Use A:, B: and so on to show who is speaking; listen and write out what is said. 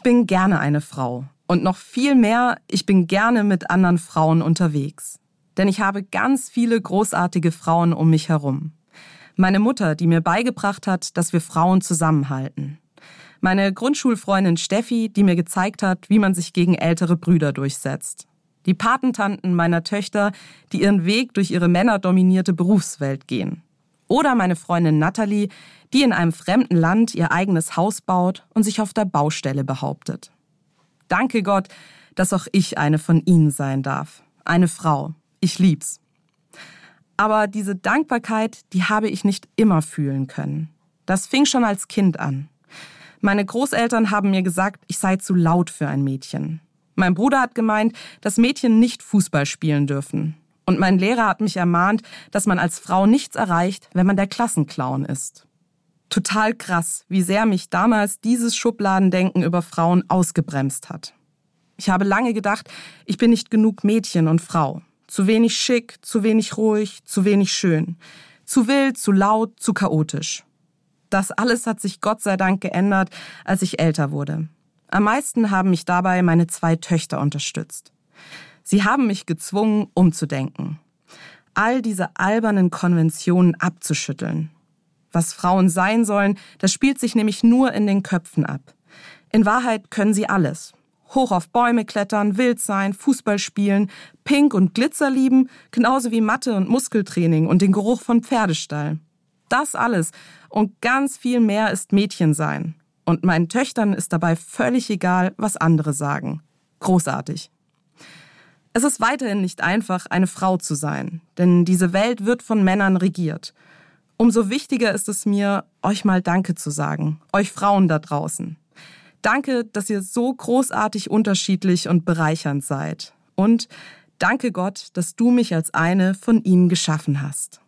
A: Ich bin gerne eine Frau. Und noch viel mehr, ich bin gerne mit anderen Frauen unterwegs. Denn ich habe ganz viele großartige Frauen um mich herum. Meine Mutter, die mir beigebracht hat, dass wir Frauen zusammenhalten. Meine Grundschulfreundin Steffi, die mir gezeigt hat, wie man sich gegen ältere Brüder durchsetzt. Die Patentanten meiner Töchter, die ihren Weg durch ihre männerdominierte Berufswelt gehen. Oder meine Freundin Natalie, die in einem fremden Land ihr eigenes Haus baut und sich auf der Baustelle behauptet. Danke Gott, dass auch ich eine von ihnen sein darf. Eine Frau. Ich lieb's. Aber diese Dankbarkeit, die habe ich nicht immer fühlen können. Das fing schon als Kind an. Meine Großeltern haben mir gesagt, ich sei zu laut für ein Mädchen. Mein Bruder hat gemeint, dass Mädchen nicht Fußball spielen dürfen. Und mein Lehrer hat mich ermahnt, dass man als Frau nichts erreicht, wenn man der Klassenclown ist. Total krass, wie sehr mich damals dieses Schubladendenken über Frauen ausgebremst hat. Ich habe lange gedacht, ich bin nicht genug Mädchen und Frau. Zu wenig schick, zu wenig ruhig, zu wenig schön. Zu wild, zu laut, zu chaotisch. Das alles hat sich Gott sei Dank geändert, als ich älter wurde. Am meisten haben mich dabei meine zwei Töchter unterstützt. Sie haben mich gezwungen, umzudenken. All diese albernen Konventionen abzuschütteln was Frauen sein sollen, das spielt sich nämlich nur in den Köpfen ab. In Wahrheit können sie alles. Hoch auf Bäume klettern, wild sein, Fußball spielen, Pink und Glitzer lieben, genauso wie Mathe und Muskeltraining und den Geruch von Pferdestall. Das alles und ganz viel mehr ist Mädchen sein. Und meinen Töchtern ist dabei völlig egal, was andere sagen. Großartig. Es ist weiterhin nicht einfach, eine Frau zu sein, denn diese Welt wird von Männern regiert. Umso wichtiger ist es mir, euch mal Danke zu sagen, euch Frauen da draußen. Danke, dass ihr so großartig unterschiedlich und bereichernd seid. Und danke Gott, dass du mich als eine von ihnen geschaffen hast.